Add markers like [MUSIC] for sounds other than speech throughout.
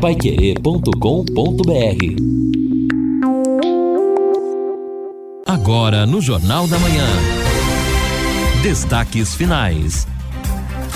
paiquerê.com.br Agora no Jornal da Manhã. Destaques finais.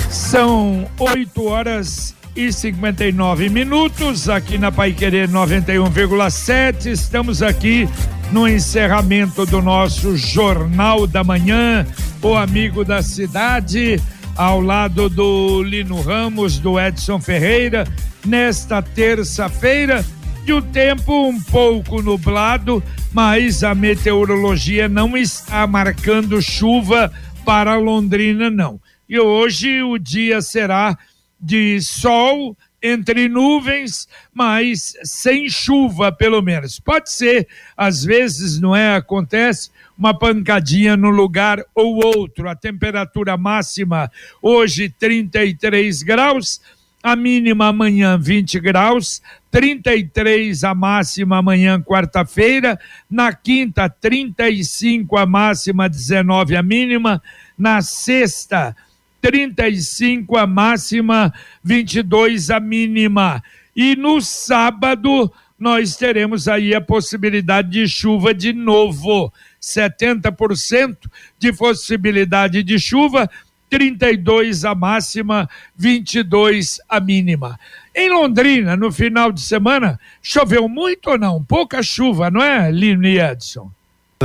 São 8 horas e 59 minutos aqui na Pai Querer 91,7. Estamos aqui no encerramento do nosso Jornal da Manhã, o amigo da cidade, ao lado do Lino Ramos, do Edson Ferreira, nesta terça-feira, de um tempo um pouco nublado, mas a meteorologia não está marcando chuva para Londrina, não. E hoje o dia será de sol entre nuvens, mas sem chuva, pelo menos. Pode ser, às vezes, não é? Acontece uma pancadinha no lugar ou outro. A temperatura máxima hoje 33 graus, a mínima amanhã 20 graus, 33 a máxima amanhã quarta-feira, na quinta 35 a máxima, 19 a mínima, na sexta 35 a máxima, 22 a mínima. E no sábado nós teremos aí a possibilidade de chuva de novo. 70% de possibilidade de chuva, 32 a máxima, 22 a mínima. Em Londrina, no final de semana, choveu muito ou não? Pouca chuva, não é, Lino Edson?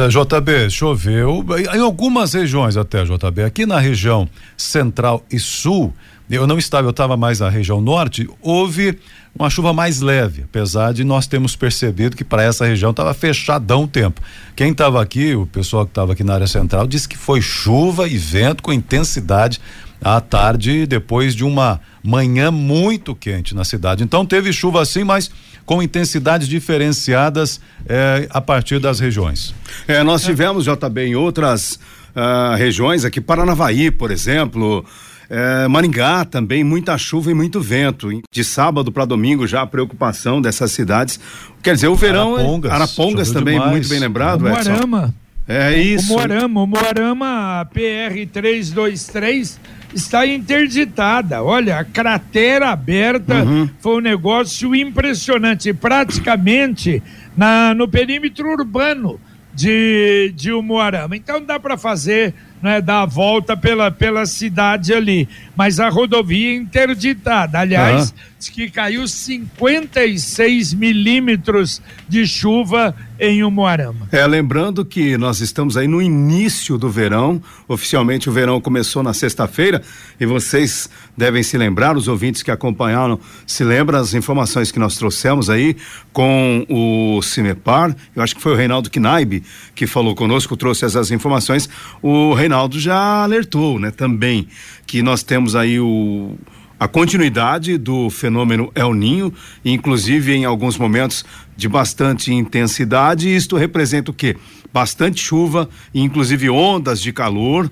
JB, choveu em algumas regiões até, JB. Aqui na região central e sul, eu não estava, eu estava mais na região norte, houve uma chuva mais leve, apesar de nós termos percebido que para essa região estava fechadão o tempo. Quem estava aqui, o pessoal que estava aqui na área central, disse que foi chuva e vento com intensidade à tarde, depois de uma manhã muito quente na cidade. Então teve chuva assim, mas com intensidades diferenciadas eh, a partir das regiões. É, nós tivemos JB em outras uh, regiões, aqui Paranavaí, por exemplo. É, Maringá também, muita chuva e muito vento. De sábado para domingo já a preocupação dessas cidades. Quer dizer, o verão. Arapongas, Arapongas também, demais. muito bem lembrado. Moarama. É isso. O Moarama, o Moarama PR 323 está interditada. Olha, a cratera aberta uhum. foi um negócio impressionante. Praticamente na, no perímetro urbano de, de Umuarama. Então dá para fazer né, dar a volta pela, pela cidade ali. Mas a rodovia interditada. Aliás, uhum. diz que caiu 56 milímetros de chuva em Umuarama. É, lembrando que nós estamos aí no início do verão. Oficialmente o verão começou na sexta-feira e vocês devem se lembrar, os ouvintes que acompanharam, se lembram as informações que nós trouxemos aí com o Cimepar. Eu acho que foi o Reinaldo Knaib que falou conosco, trouxe essas informações. O Reinaldo já alertou, né, também que nós temos aí o a continuidade do fenômeno El Ninho, inclusive em alguns momentos de bastante intensidade. Isto representa o quê? Bastante chuva, inclusive ondas de calor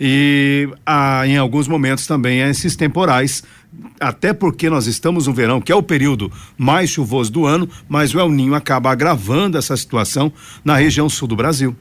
e ah, em alguns momentos também esses temporais. Até porque nós estamos no verão, que é o período mais chuvoso do ano, mas o El Ninho acaba agravando essa situação na região sul do Brasil.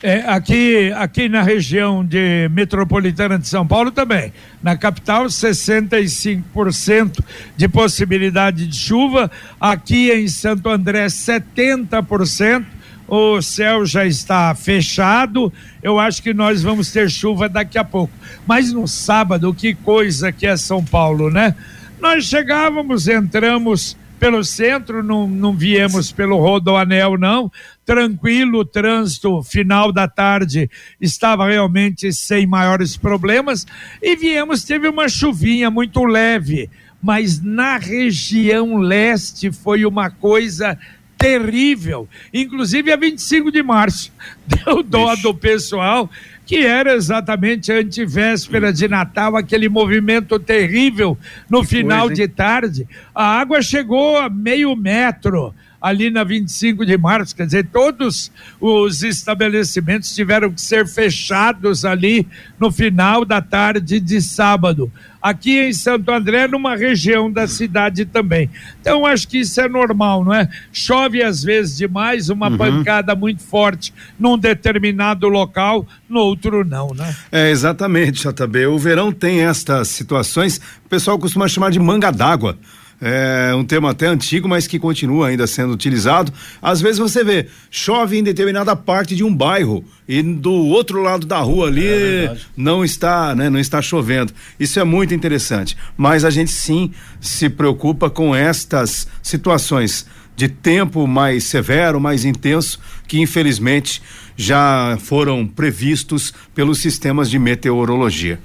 É, aqui, aqui na região de metropolitana de São Paulo também. Na capital, 65% de possibilidade de chuva. Aqui em Santo André, 70%. O céu já está fechado. Eu acho que nós vamos ter chuva daqui a pouco. Mas no sábado, que coisa que é São Paulo, né? Nós chegávamos, entramos pelo centro, não, não viemos pelo Rodoanel, não. Tranquilo, o trânsito final da tarde estava realmente sem maiores problemas. E viemos, teve uma chuvinha muito leve, mas na região leste foi uma coisa terrível. Inclusive a 25 de março. [LAUGHS] Deu dó do pessoal que era exatamente a antivéspera de Natal, aquele movimento terrível no que final coisa, de tarde. A água chegou a meio metro ali na 25 de março, quer dizer, todos os estabelecimentos tiveram que ser fechados ali no final da tarde de sábado. Aqui em Santo André, numa região da cidade também. Então, acho que isso é normal, não é? Chove às vezes demais, uma uhum. pancada muito forte num determinado local, no outro não, né? É, exatamente, JB. O verão tem estas situações, o pessoal costuma chamar de manga d'água é um termo até antigo, mas que continua ainda sendo utilizado. Às vezes você vê, chove em determinada parte de um bairro e do outro lado da rua ali é não está, né, não está chovendo. Isso é muito interessante. Mas a gente sim se preocupa com estas situações de tempo mais severo, mais intenso, que infelizmente já foram previstos pelos sistemas de meteorologia.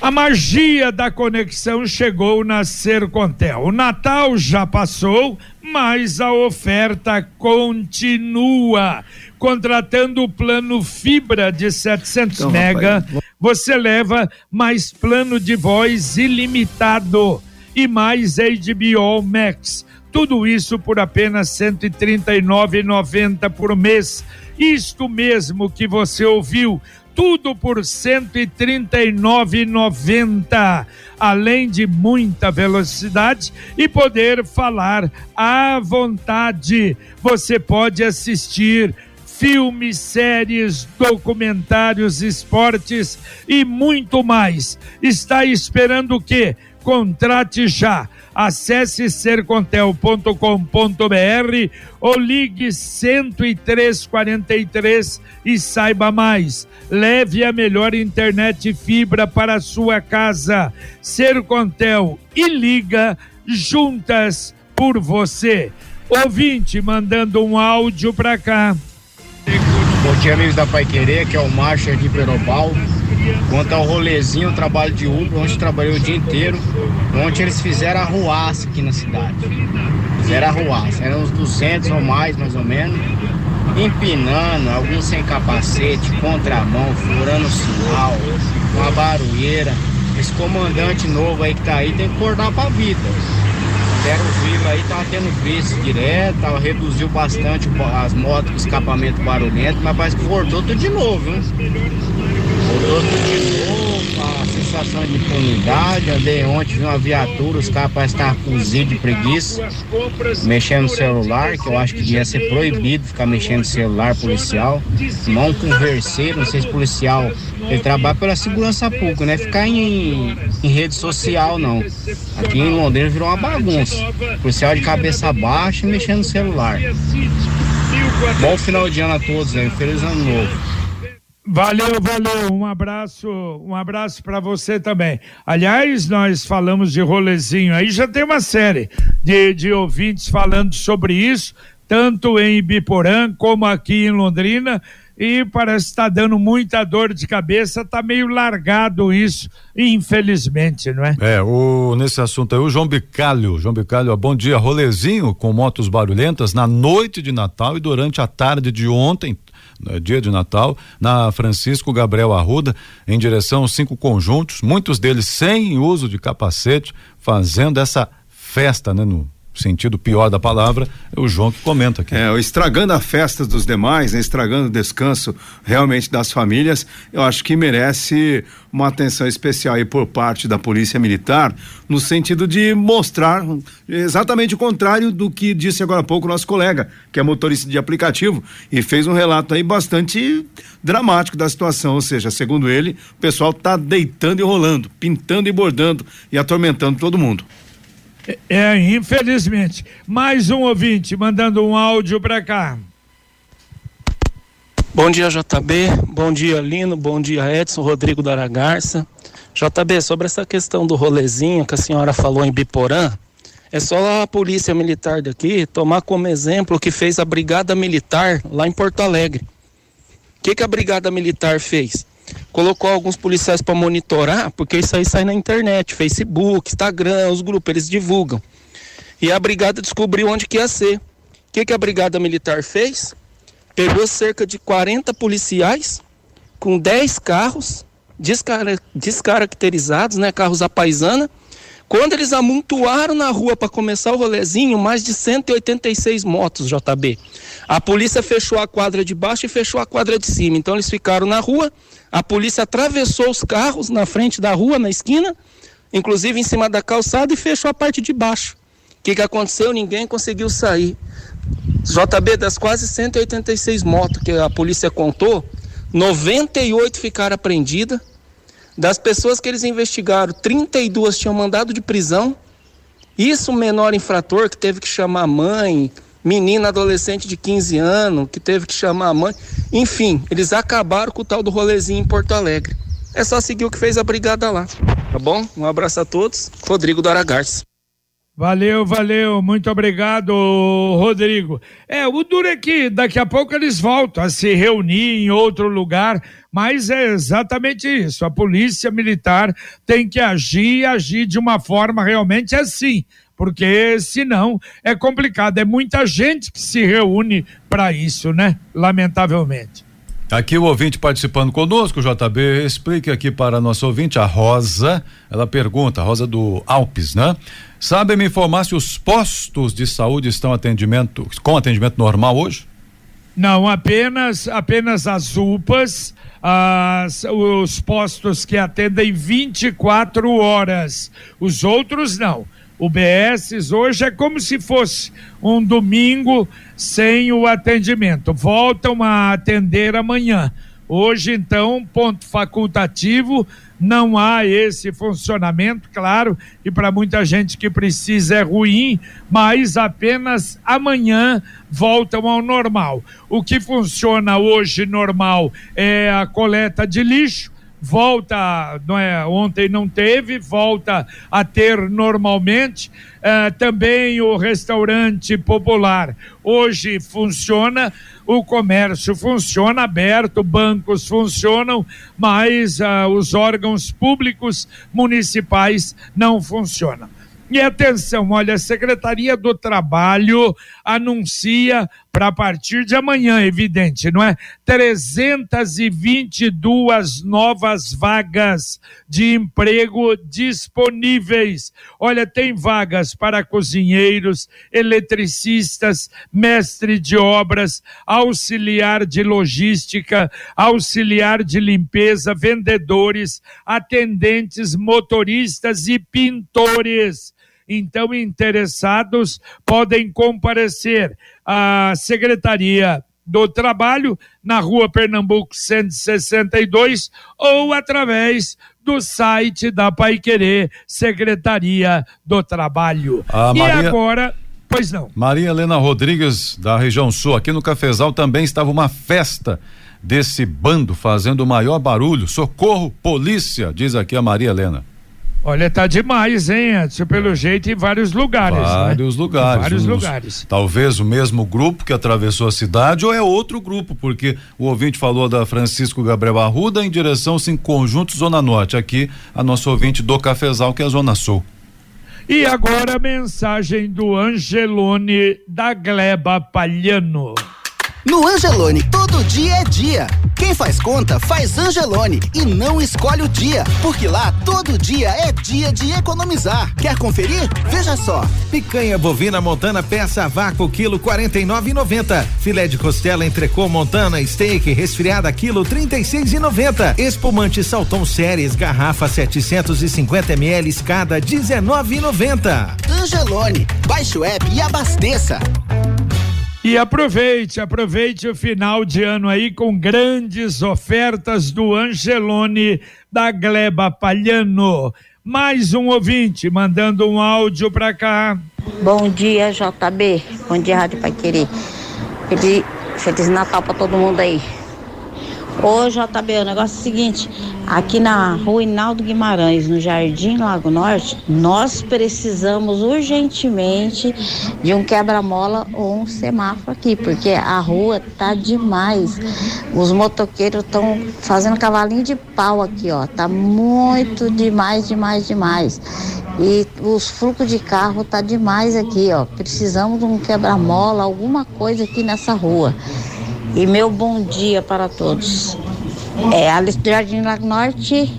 A magia da conexão chegou na Sercontel. O Natal já passou, mas a oferta continua. Contratando o plano fibra de 700 então, mega, rapaz. você leva mais plano de voz ilimitado e mais HBO Max. Tudo isso por apenas R$ 139,90 por mês. Isto mesmo que você ouviu tudo por R$ 139,90, além de muita velocidade e poder falar à vontade. Você pode assistir filmes, séries, documentários, esportes e muito mais. Está esperando o quê? Contrate já Acesse sercontel.com.br ou ligue 10343 e saiba mais. Leve a melhor internet fibra para a sua casa. Sercontel e liga juntas por você. Ouvinte mandando um áudio para cá. Bom amigos da Pai Querer, que é o Marcha de Perobal. Quanto ao rolezinho, o trabalho de Uber, onde trabalhei o dia inteiro. Ontem eles fizeram arruaça aqui na cidade. Fizeram arruaça, eram uns 200 ou mais, mais ou menos. Empinando, alguns sem capacete, contramão, furando sinal, uma barulheira. Esse comandante novo aí que tá aí tem que acordar pra vida. Zero Vila aí tava tendo preço direto, reduziu bastante as motos com escapamento barulhento, mas parece que voltou tudo de novo, viu? Voltou tudo de novo, sensação de impunidade. Andei ontem, vi uma viatura, os caras estar cozidos de preguiça, mexendo no celular, que eu acho que devia ser proibido ficar mexendo no celular policial. Não conversei, não sei se policial ele trabalha pela segurança pública, não é ficar em, em rede social, não. Aqui em Londrina virou uma bagunça. Policial de cabeça baixa mexendo no celular. Bom final de ano a todos, né? Feliz ano novo. Valeu, valeu. Um abraço, um abraço para você também. Aliás, nós falamos de rolezinho aí, já tem uma série de, de ouvintes falando sobre isso, tanto em Ibiporã como aqui em Londrina e parece estar tá dando muita dor de cabeça, tá meio largado isso, infelizmente, não é? É, o, nesse assunto aí, o João Bicalho, João Bicalho, bom dia, rolezinho com motos barulhentas na noite de Natal e durante a tarde de ontem, dia de Natal, na Francisco Gabriel Arruda, em direção aos cinco conjuntos, muitos deles sem uso de capacete, fazendo essa festa, né, no sentido pior da palavra, é o João que comenta aqui. É, estragando a festa dos demais, né, estragando o descanso realmente das famílias, eu acho que merece uma atenção especial aí por parte da Polícia Militar, no sentido de mostrar exatamente o contrário do que disse agora há pouco o nosso colega, que é motorista de aplicativo, e fez um relato aí bastante dramático da situação, ou seja, segundo ele, o pessoal está deitando e rolando, pintando e bordando e atormentando todo mundo. É, infelizmente. Mais um ouvinte mandando um áudio para cá. Bom dia, JB. Bom dia, Lino. Bom dia, Edson Rodrigo da Aragarça. JB, sobre essa questão do rolezinho que a senhora falou em Biporã, é só a polícia militar daqui tomar como exemplo o que fez a Brigada Militar lá em Porto Alegre. O que, que a Brigada Militar fez? Colocou alguns policiais para monitorar, porque isso aí sai na internet, Facebook, Instagram, os grupos, eles divulgam. E a brigada descobriu onde que ia ser. O que, que a brigada militar fez? Pegou cerca de 40 policiais com 10 carros descar descaracterizados, né, carros à paisana. Quando eles amontoaram na rua para começar o rolezinho, mais de 186 motos, JB. A polícia fechou a quadra de baixo e fechou a quadra de cima. Então eles ficaram na rua, a polícia atravessou os carros na frente da rua, na esquina, inclusive em cima da calçada, e fechou a parte de baixo. O que, que aconteceu? Ninguém conseguiu sair. JB, das quase 186 motos que a polícia contou, 98 ficaram apreendidas. Das pessoas que eles investigaram, 32 tinham mandado de prisão Isso menor infrator que teve que chamar a mãe, menina adolescente de 15 anos que teve que chamar a mãe. Enfim, eles acabaram com o tal do rolezinho em Porto Alegre. É só seguir o que fez a brigada lá. Tá bom? Um abraço a todos. Rodrigo do Aragarça. Valeu, valeu, muito obrigado, Rodrigo. É, o duro é que daqui a pouco eles voltam a se reunir em outro lugar, mas é exatamente isso. A polícia militar tem que agir e agir de uma forma realmente assim, porque senão é complicado. É muita gente que se reúne para isso, né? Lamentavelmente. Aqui o ouvinte participando conosco, JB, explique aqui para a nossa ouvinte, a Rosa, ela pergunta, Rosa do Alpes, né? Sabe me informar se os postos de saúde estão atendimento, com atendimento normal hoje? Não, apenas apenas as UPAs, as, os postos que atendem 24 horas. Os outros não. O BS hoje é como se fosse um domingo sem o atendimento. Voltam a atender amanhã. Hoje, então, ponto facultativo, não há esse funcionamento, claro, e para muita gente que precisa é ruim, mas apenas amanhã voltam ao normal. O que funciona hoje normal é a coleta de lixo, volta, não é, ontem não teve, volta a ter normalmente. Uh, também o restaurante popular hoje funciona, o comércio funciona aberto, bancos funcionam, mas uh, os órgãos públicos municipais não funcionam. E atenção, olha, a Secretaria do Trabalho anuncia para partir de amanhã, evidente, não é? 322 novas vagas de emprego disponíveis. Olha, tem vagas para cozinheiros, eletricistas, mestre de obras, auxiliar de logística, auxiliar de limpeza, vendedores, atendentes, motoristas e pintores. Então, interessados podem comparecer à Secretaria do Trabalho na Rua Pernambuco 162 ou através do site da Paiquerê, Secretaria do Trabalho. A e Maria... agora Pois não. Maria Helena Rodrigues, da região sul, aqui no Cafezal também estava uma festa desse bando fazendo o maior barulho. Socorro, polícia, diz aqui a Maria Helena. Olha, tá demais, hein, Edson? Pelo jeito, em vários lugares. né? Vários né? lugares. Em vários lugares. Talvez o mesmo grupo que atravessou a cidade ou é outro grupo, porque o ouvinte falou da Francisco Gabriel Arruda em direção, sim, Conjunto Zona Norte. Aqui, a nossa ouvinte do Cafezal, que é a Zona Sul. E agora a mensagem do Angelone da Gleba Palhano. No Angelone, todo dia é dia. Quem faz conta, faz Angelone e não escolhe o dia, porque lá todo dia é dia de economizar. Quer conferir? Veja só. Picanha bovina montana peça a vácuo quilo 49,90. Filé de costela entrecô montana steak resfriada quilo 36,90. Espumante Salton Séries garrafa 750 ml cada 19,90. Angelone, baixe o app e abasteça. E aproveite, aproveite o final de ano aí com grandes ofertas do Angelone da Gleba Palhano. Mais um ouvinte mandando um áudio para cá. Bom dia, JB. Bom dia, Rádio Pai Querer. Feliz, Feliz Natal para todo mundo aí. Ô, JB, o negócio é o seguinte: aqui na rua Inaldo Guimarães, no Jardim Lago Norte, nós precisamos urgentemente de um quebra-mola ou um semáforo aqui, porque a rua tá demais. Os motoqueiros estão fazendo cavalinho de pau aqui, ó. Tá muito demais, demais, demais. E os fluxos de carro tá demais aqui, ó. Precisamos de um quebra-mola, alguma coisa aqui nessa rua. E meu bom dia para todos. É Alice do Jardim Lago Norte.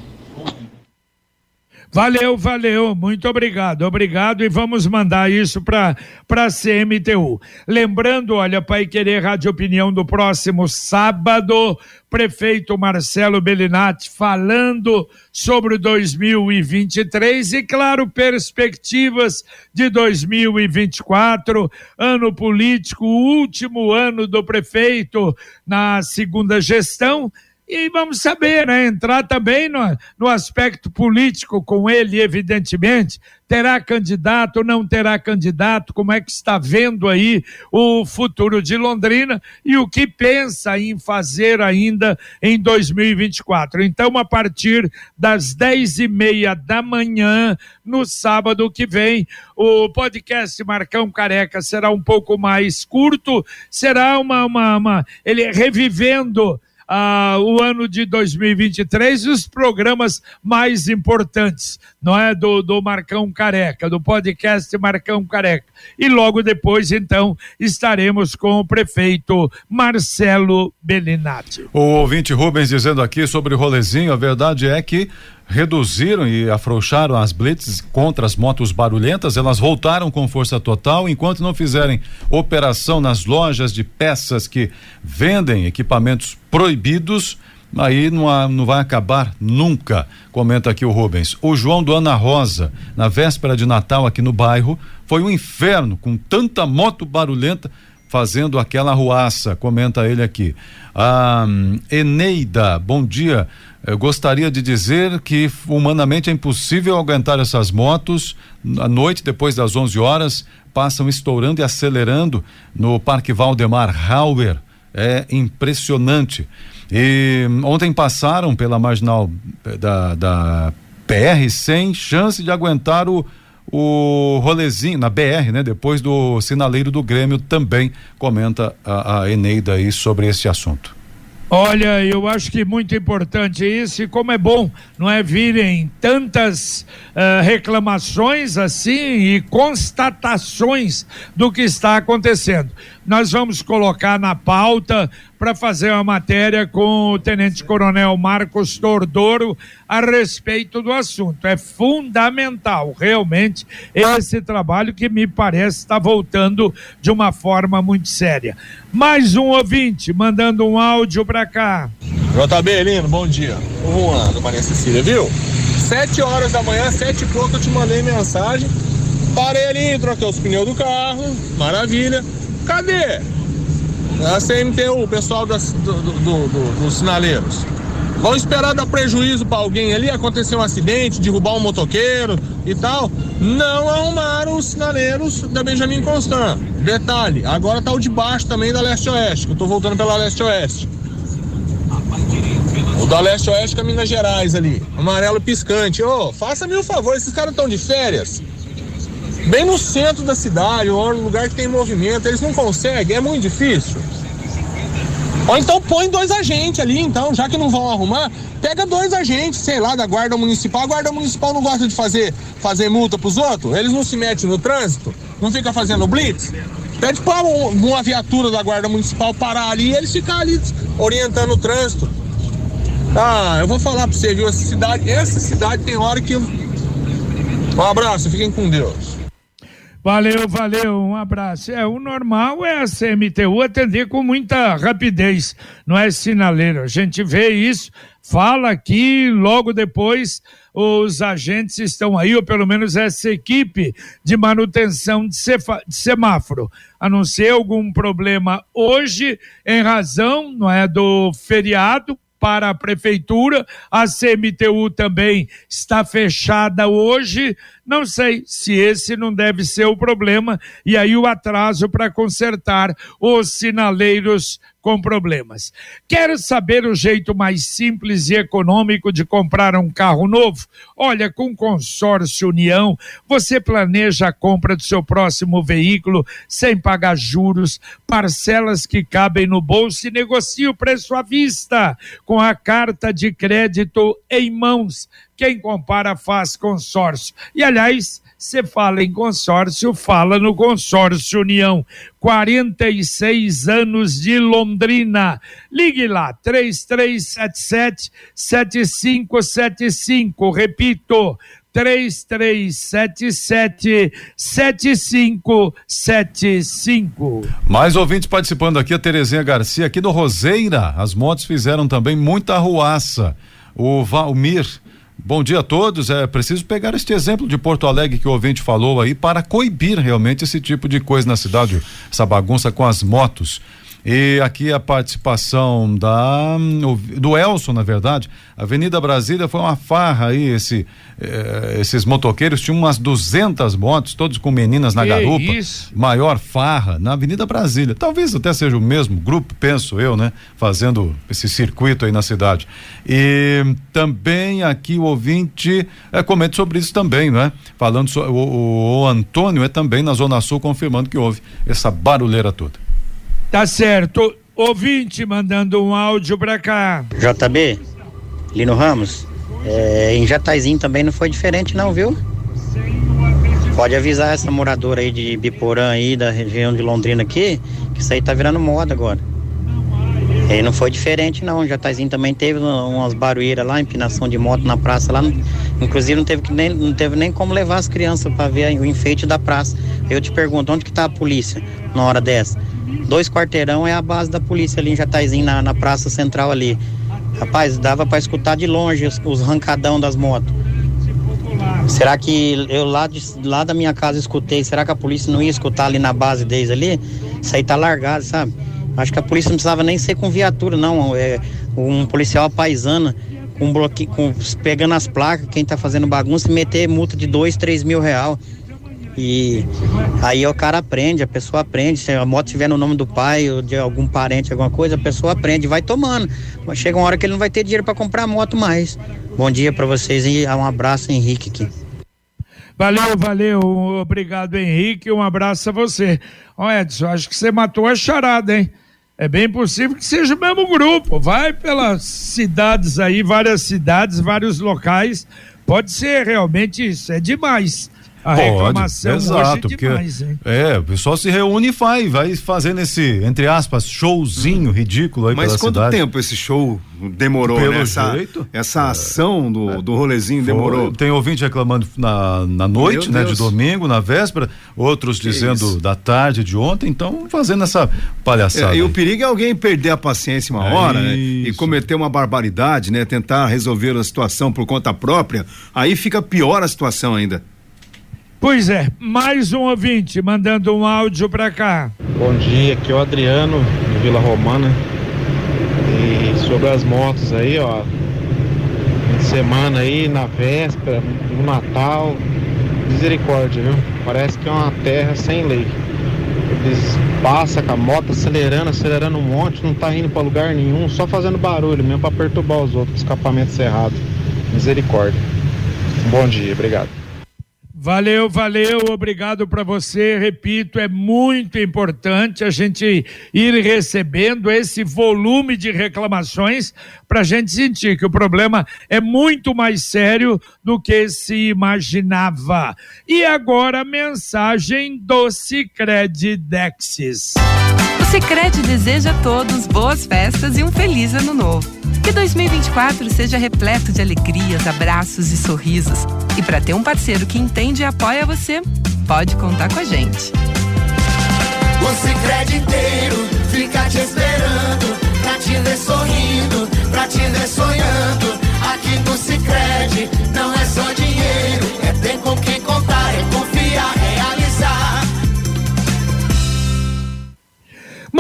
Valeu, valeu, muito obrigado, obrigado. E vamos mandar isso para para CMTU. Lembrando, olha, Pai Querer Rádio Opinião do próximo sábado, prefeito Marcelo Bellinati falando sobre 2023 e claro, perspectivas de 2024, ano político, último ano do prefeito na segunda gestão e vamos saber, né? Entrar também no, no aspecto político com ele, evidentemente. Terá candidato não terá candidato? Como é que está vendo aí o futuro de Londrina e o que pensa em fazer ainda em 2024? Então, a partir das dez e meia da manhã, no sábado que vem, o podcast Marcão Careca será um pouco mais curto, será uma, uma, uma ele revivendo ah, o ano de 2023 e os programas mais importantes, não é? Do, do Marcão Careca, do podcast Marcão Careca. E logo depois, então, estaremos com o prefeito Marcelo Bellinati. O ouvinte Rubens dizendo aqui sobre o rolezinho, a verdade é que reduziram e afrouxaram as blitz contra as motos barulhentas, elas voltaram com força total, enquanto não fizerem operação nas lojas de peças que vendem equipamentos proibidos, aí não, há, não vai acabar nunca, comenta aqui o Rubens. O João do Ana Rosa, na véspera de Natal aqui no bairro, foi um inferno com tanta moto barulhenta fazendo aquela ruaça, comenta ele aqui. A um, Eneida, bom dia. Eu gostaria de dizer que humanamente é impossível aguentar essas motos à noite, depois das 11 horas, passam estourando e acelerando no Parque Valdemar Hauer. É impressionante. E ontem passaram pela marginal da, da PR sem chance de aguentar o, o rolezinho na BR, né? Depois do sinaleiro do Grêmio também comenta a, a Eneida aí sobre esse assunto. Olha, eu acho que muito importante isso e como é bom, não é virem tantas uh, reclamações assim e constatações do que está acontecendo. Nós vamos colocar na pauta para fazer uma matéria com o Tenente Coronel Marcos Tordoro a respeito do assunto. É fundamental, realmente, esse trabalho que me parece está voltando de uma forma muito séria. Mais um ouvinte mandando um áudio para cá. JB, lindo, bom dia. Juan, do Maria Cecília, viu? Sete horas da manhã, sete e pouco, eu te mandei mensagem. Parei ali, troquei os pneus do carro, maravilha. Cadê? A CMTU, o pessoal das, do, do, do, dos sinaleiros. Vão esperar dar prejuízo para alguém ali, acontecer um acidente, derrubar um motoqueiro e tal. Não arrumaram os sinaleiros da Benjamin Constant. Detalhe, agora tá o de baixo também da Leste-Oeste, que eu tô voltando pela Leste-Oeste. O da Leste-Oeste com Minas Gerais ali. Amarelo piscante. Ô, oh, faça-me um favor, esses caras estão de férias bem no centro da cidade, ou no lugar que tem movimento, eles não conseguem, é muito difícil. Ou então põe dois agentes ali, então, já que não vão arrumar, pega dois agentes, sei lá, da guarda municipal. A guarda municipal não gosta de fazer, fazer multa pros outros, eles não se metem no trânsito, não fica fazendo blitz. Pede para uma viatura da guarda municipal parar ali e eles ficar ali orientando o trânsito. Ah, eu vou falar pra você, viu? Essa cidade, essa cidade tem hora que. Um abraço, fiquem com Deus. Valeu, valeu, um abraço. É, o normal é a CMTU atender com muita rapidez, não é sinaleiro. A gente vê isso, fala aqui, logo depois os agentes estão aí, ou pelo menos essa equipe de manutenção de, de semáforo. A não ser algum problema hoje, em razão, não é, do feriado, para a prefeitura, a CMTU também está fechada hoje. Não sei se esse não deve ser o problema, e aí o atraso para consertar os sinaleiros com problemas. Quer saber o jeito mais simples e econômico de comprar um carro novo? Olha, com Consórcio União, você planeja a compra do seu próximo veículo sem pagar juros, parcelas que cabem no bolso e negocia o preço à vista, com a carta de crédito em mãos. Quem compara faz consórcio. E aliás, você fala em consórcio, fala no consórcio União. 46 anos de Londrina. Ligue lá, 3377 7575. Repito, 3377 7575. Mais ouvintes participando aqui, a Terezinha Garcia, aqui do Roseira. As motos fizeram também muita arruaça. O Valmir Bom dia a todos. É preciso pegar este exemplo de Porto Alegre que o ouvinte falou aí para coibir realmente esse tipo de coisa na cidade, essa bagunça com as motos. E aqui a participação da do Elson, na verdade. Avenida Brasília foi uma farra aí, esse, eh, esses motoqueiros tinham umas 200 motos, todos com meninas na Que garupa. isso? Maior farra na Avenida Brasília. Talvez até seja o mesmo grupo, penso eu, né? Fazendo esse circuito aí na cidade. E também aqui o ouvinte é, comenta sobre isso também, né? Falando so, o, o, o Antônio é também na Zona Sul confirmando que houve essa barulheira toda. Tá certo. Ouvinte mandando um áudio pra cá. JB, Lino Ramos, é, em Jataizinho também não foi diferente não, viu? Pode avisar essa moradora aí de Biporã aí, da região de Londrina aqui, que isso aí tá virando moda agora. E não foi diferente não, Jataizinho também teve umas barulheiras lá, empinação de moto na praça lá, inclusive não teve, nem, não teve nem como levar as crianças para ver o enfeite da praça. Eu te pergunto, onde que tá a polícia na hora dessa? Dois quarteirão é a base da polícia ali em Jataizinho, na, na praça central ali. Rapaz, dava para escutar de longe os, os rancadão das motos. Será que eu lá, de, lá da minha casa escutei? Será que a polícia não ia escutar ali na base deles ali? Isso aí tá largado, sabe? Acho que a polícia não precisava nem ser com viatura, não. É um policial paisana com bloque, com, pegando as placas, quem tá fazendo bagunça meter multa de dois, três mil real. E aí o cara aprende, a pessoa aprende. Se a moto tiver no nome do pai ou de algum parente, alguma coisa, a pessoa aprende, vai tomando. Mas chega uma hora que ele não vai ter dinheiro para comprar moto mais. Bom dia para vocês e um abraço, Henrique aqui. Valeu, valeu. Obrigado, Henrique. Um abraço a você. Ó, Edson, acho que você matou a charada, hein? É bem possível que seja o mesmo grupo. Vai pelas cidades aí, várias cidades, vários locais. Pode ser realmente isso. É demais. A Pode, reclamação exato, hoje é demais, hein? É, o pessoal se reúne e vai, vai fazendo esse, entre aspas, showzinho ridículo aí Mas quanto cidade. tempo esse show demorou, Pelo né? Essa, jeito, essa ação do, do rolezinho Foi- demorou. Tem ouvinte reclamando na, na noite, Meu né, de Deus. domingo, na véspera, outros dizendo isso. da tarde de ontem, então fazendo essa palhaçada. É, e o perigo é alguém perder a paciência uma É hora né, e cometer uma barbaridade, né? Tentar resolver a situação por conta própria, aí fica pior a situação ainda. Pois é, mais um ouvinte mandando um áudio pra cá. Bom dia, aqui é o Adriano, de Vila Romana. E sobre as motos aí, ó. de Semana aí, na véspera, no Natal. Misericórdia, viu? Parece que é uma terra sem lei. Eles passam com a moto acelerando, acelerando um monte, não tá indo pra lugar nenhum, só fazendo barulho mesmo pra perturbar os outros, escapamento cerrado. Misericórdia. Bom dia, obrigado. Valeu, valeu, obrigado para você. Repito, é muito importante a gente ir recebendo esse volume de reclamações para a gente sentir que o problema é muito mais sério do que se imaginava. E agora mensagem do Cicred Dexis. O Sicredi deseja a todos boas festas e um feliz ano novo. Que 2024 seja repleto de alegrias, abraços e sorrisos. E para ter um parceiro que entende e apoia você, pode contar com a gente. O Cicred inteiro fica te esperando Pra te ver sorrindo, pra te ver sonhando Aqui no Cicred não é só dinheiro É ter com quem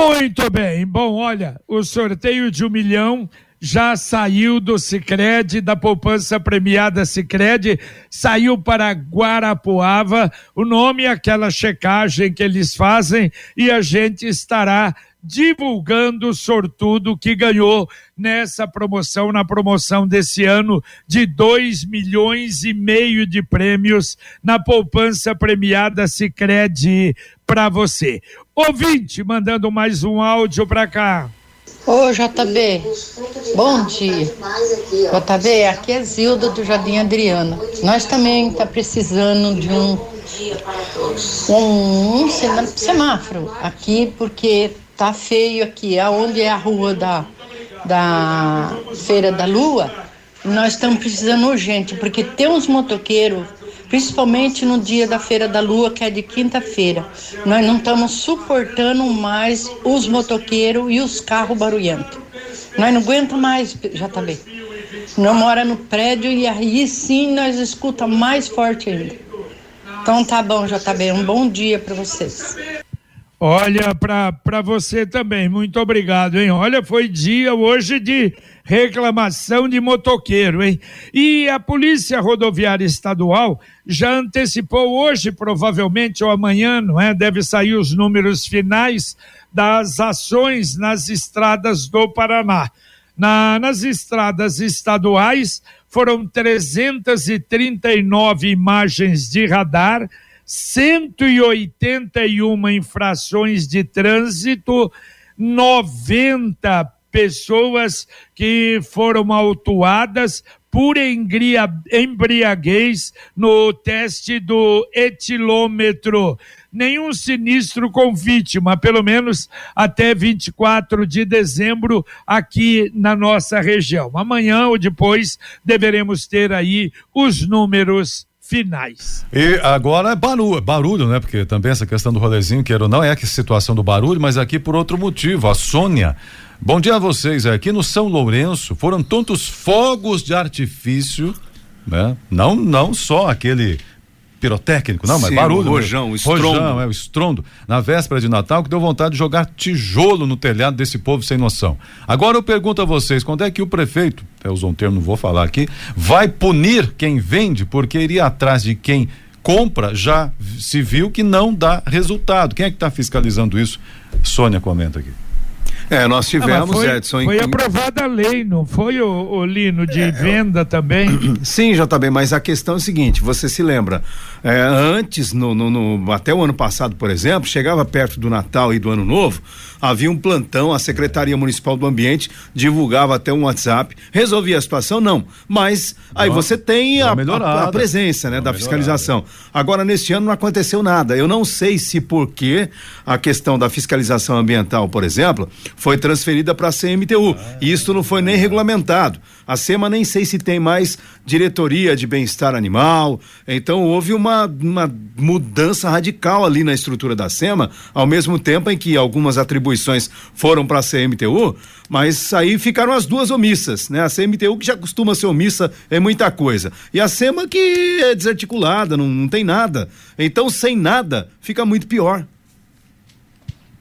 Muito bem. Bom, olha, o sorteio de um milhão já saiu do Sicredi, da poupança premiada Sicredi, saiu para Guarapuava. O nome é aquela checagem que eles fazem e a gente estará divulgando o sortudo que ganhou nessa promoção, na promoção desse ano de 2 milhões e meio de prêmios na poupança premiada Sicredi para você. Ouvinte, mandando mais um áudio para cá. Ô JB, bom dia. JB, aqui é Zilda do Jardim Adriana. Nós também está precisando de um, um, um semáforo aqui, porque tá feio aqui, aonde é a rua da, da Feira da Lua. Nós estamos precisando urgente, porque tem uns motoqueiros, principalmente no dia da Feira da Lua, que é de quinta-feira. Nós não estamos suportando mais os motoqueiros e os carros barulhentos. Nós não aguentamos mais, JB. Nós mora no prédio e aí sim nós escuta mais forte ainda. Então tá bom, JB. Um bom dia para vocês. Olha, para você também, muito obrigado, hein? Olha, foi dia hoje de reclamação de motoqueiro, hein? E a Polícia Rodoviária Estadual já antecipou hoje, provavelmente, ou amanhã, não é? Deve sair os números finais das ações nas estradas do Paraná. Na, nas estradas estaduais foram 339 imagens de radar, 181 infrações de trânsito, 90 pessoas que foram autuadas por embriaguez no teste do etilômetro. Nenhum sinistro com vítima, pelo menos até 24 de dezembro aqui na nossa região. Amanhã ou depois deveremos ter aí os números finais. E agora é barulho, barulho, né? Porque também essa questão do rolezinho, que não é a situação do barulho, mas aqui por outro motivo. A Sônia Bom dia a vocês. Aqui no São Lourenço foram tantos fogos de artifício, né? Não, não só aquele pirotécnico, não, Sim, mas barulho. O rojão, o estrondo. Rojão, é, o estrondo. Na véspera de Natal, que deu vontade de jogar tijolo no telhado desse povo sem noção. Agora eu pergunto a vocês, quando é que o prefeito, eu usou um termo, não vou falar aqui, vai punir quem vende, porque iria atrás de quem compra, já se viu que não dá resultado. Quem é que está fiscalizando isso? Sônia comenta aqui. É, nós ah, tivemos, ah, foi, Edson. Foi aprovada a lei, não foi, o, o Lino, de é, venda também? [CLEARS THROAT] Sim, JB, mas a questão é a seguinte: você se lembra, é, antes, no, no, no, até o ano passado, por exemplo, chegava perto do Natal e do Ano Novo, havia um plantão, a Secretaria Municipal do Ambiente divulgava até um WhatsApp, resolvia a situação? Não. Mas aí não, você tem a, a, a, presença né, da fiscalização. Agora, neste ano não aconteceu nada. Eu não sei se porque a questão da fiscalização ambiental, por exemplo, foi transferida para a CMTU. Ah, e isso não foi nem regulamentado. A SEMA nem sei se tem mais diretoria de bem-estar animal. Então houve uma, uma mudança radical ali na estrutura da SEMA, ao mesmo tempo em que algumas atribuições foram para a CMTU, mas aí ficaram as duas omissas, né? A CMTU que já costuma ser omissa é muita coisa. E a SEMA que é desarticulada, não, não tem nada. Então, sem nada, fica muito pior.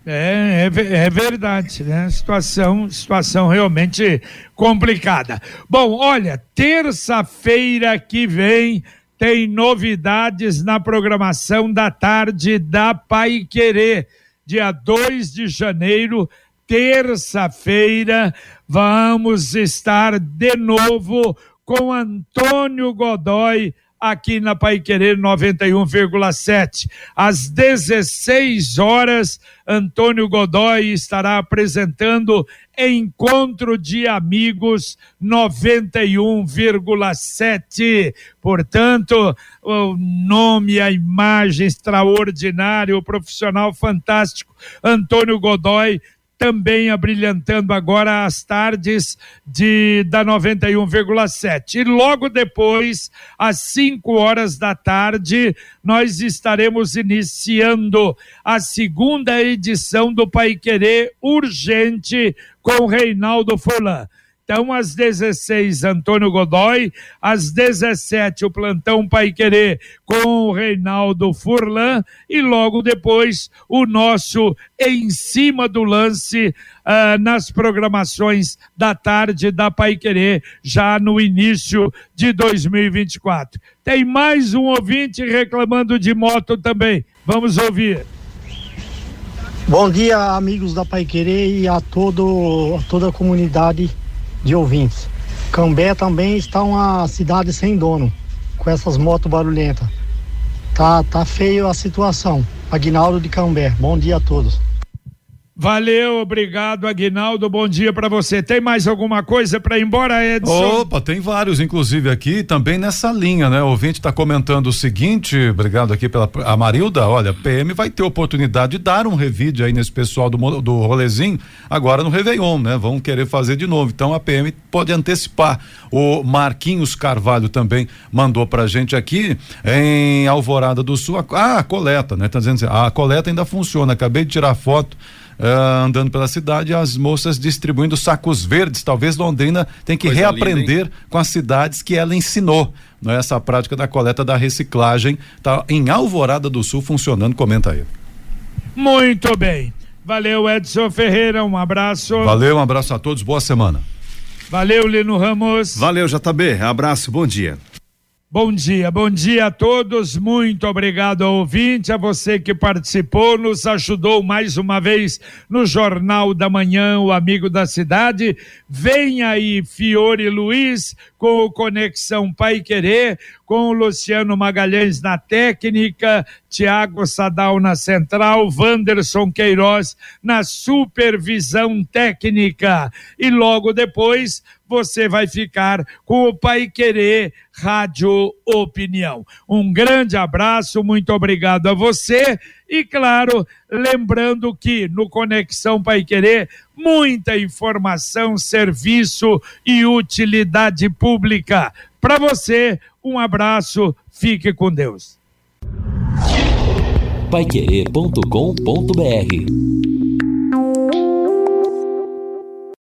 É, é, é, verdade, né? Situação, situação realmente complicada. Bom, olha, terça-feira que vem tem novidades na programação da tarde da Pai Querer. Dia 2 de janeiro, terça-feira, vamos estar de novo com Antônio Godoy aqui na Pai Querer 91,7. Às 16 horas, Antônio Godoy estará apresentando Encontro de Amigos 91,7. Portanto, o nome, a imagem extraordinária, o profissional fantástico Antônio Godoy também abrilhantando agora as tardes de da 91,7. E logo depois, às 5 horas da tarde, nós estaremos iniciando a segunda edição do Pai Querer Urgente com Reinaldo Furlan. Então, às 16, Antônio Godoy, às 17, o plantão Pai Querer com o Reinaldo Furlan e logo depois o nosso em cima do lance uh, nas programações da tarde da Pai Querer, já no início de 2024. Tem mais um ouvinte reclamando de moto também. Vamos ouvir. Bom dia, amigos da Pai Querer e a, todo, a toda a comunidade de ouvintes. Cambé também está uma cidade sem dono, com essas motos barulhentas. Tá, tá feio a situação. Aguinaldo de Cambé. Bom dia a todos. Valeu, obrigado, Aguinaldo. Bom dia para você. Tem mais alguma coisa para ir embora, Edson? Opa, tem vários, inclusive aqui, também nessa linha, né? O ouvinte está comentando o seguinte, obrigado aqui pela a Marilda. Olha, PM vai ter oportunidade de dar um revide aí nesse pessoal do, do rolezinho, agora no Réveillon, né? Vão querer fazer de novo. Então a PM pode antecipar. O Marquinhos Carvalho também mandou pra gente aqui em Alvorada do Sul. Ah, a coleta, né? Tá dizendo assim, a coleta ainda funciona. Acabei de tirar foto uh, andando pela cidade, as moças distribuindo sacos verdes. Talvez Londrina tem que Coisa reaprender linda, com as cidades que ela ensinou. Não é essa prática da coleta da reciclagem está em Alvorada do Sul funcionando. Comenta aí. Muito bem. Valeu, Edson Ferreira, um abraço. Valeu, um abraço a todos, boa semana. Valeu, Lino Ramos. Valeu, JB. Abraço, bom dia. Bom dia, bom dia a todos. Muito obrigado ao ouvinte, a você que participou, nos ajudou mais uma vez no Jornal da Manhã, o Amigo da Cidade. Vem aí Fiore Luiz com o Conexão Pai Querer, com o Luciano Magalhães na técnica, Tiago Sadal na central, Wanderson Queiroz na supervisão técnica. E logo depois você vai ficar com o Pai Querer Rádio Opinião. Um grande abraço, muito obrigado a você. E claro, lembrando que no Conexão Pai Querer, muita informação, serviço e utilidade pública. Para você, um abraço, fique com Deus. Paiquerê.com.br